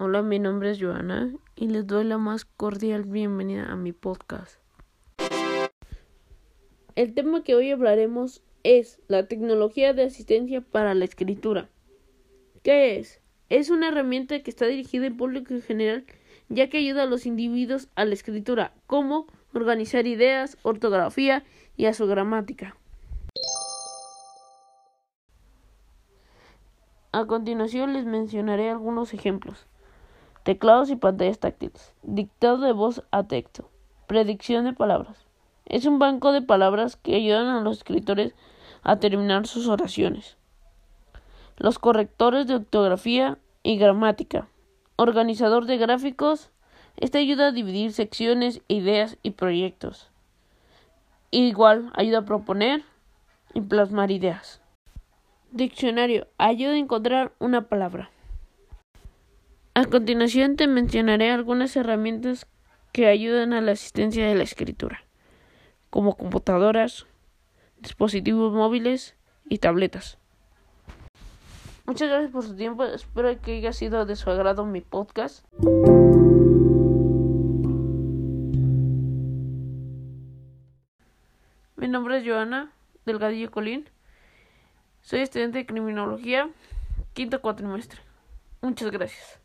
Hola, mi nombre es Joana y les doy la más cordial bienvenida a mi podcast. El tema que hoy hablaremos es la tecnología de asistencia para la escritura. ¿Qué es? Es una herramienta que está dirigida al público en general, ya que ayuda a los individuos a la escritura, como organizar ideas, ortografía y a su gramática. A continuación les mencionaré algunos ejemplos. Teclados y pantallas táctiles. Dictado de voz a texto. Predicción de palabras. Es un banco de palabras que ayudan a los escritores a terminar sus oraciones. Los correctores de ortografía y gramática. Organizador de gráficos. Este ayuda a dividir secciones, ideas y proyectos. Igual ayuda a proponer y plasmar ideas. Diccionario. Ayuda a encontrar una palabra. A continuación te mencionaré algunas herramientas que ayudan a la asistencia de la escritura, como computadoras, dispositivos móviles y tabletas. Muchas gracias por su tiempo, espero que haya sido de su agrado mi podcast. Mi nombre es Joana Delgadillo Colín. Soy estudiante de criminología, quinto cuatrimestre. Muchas gracias.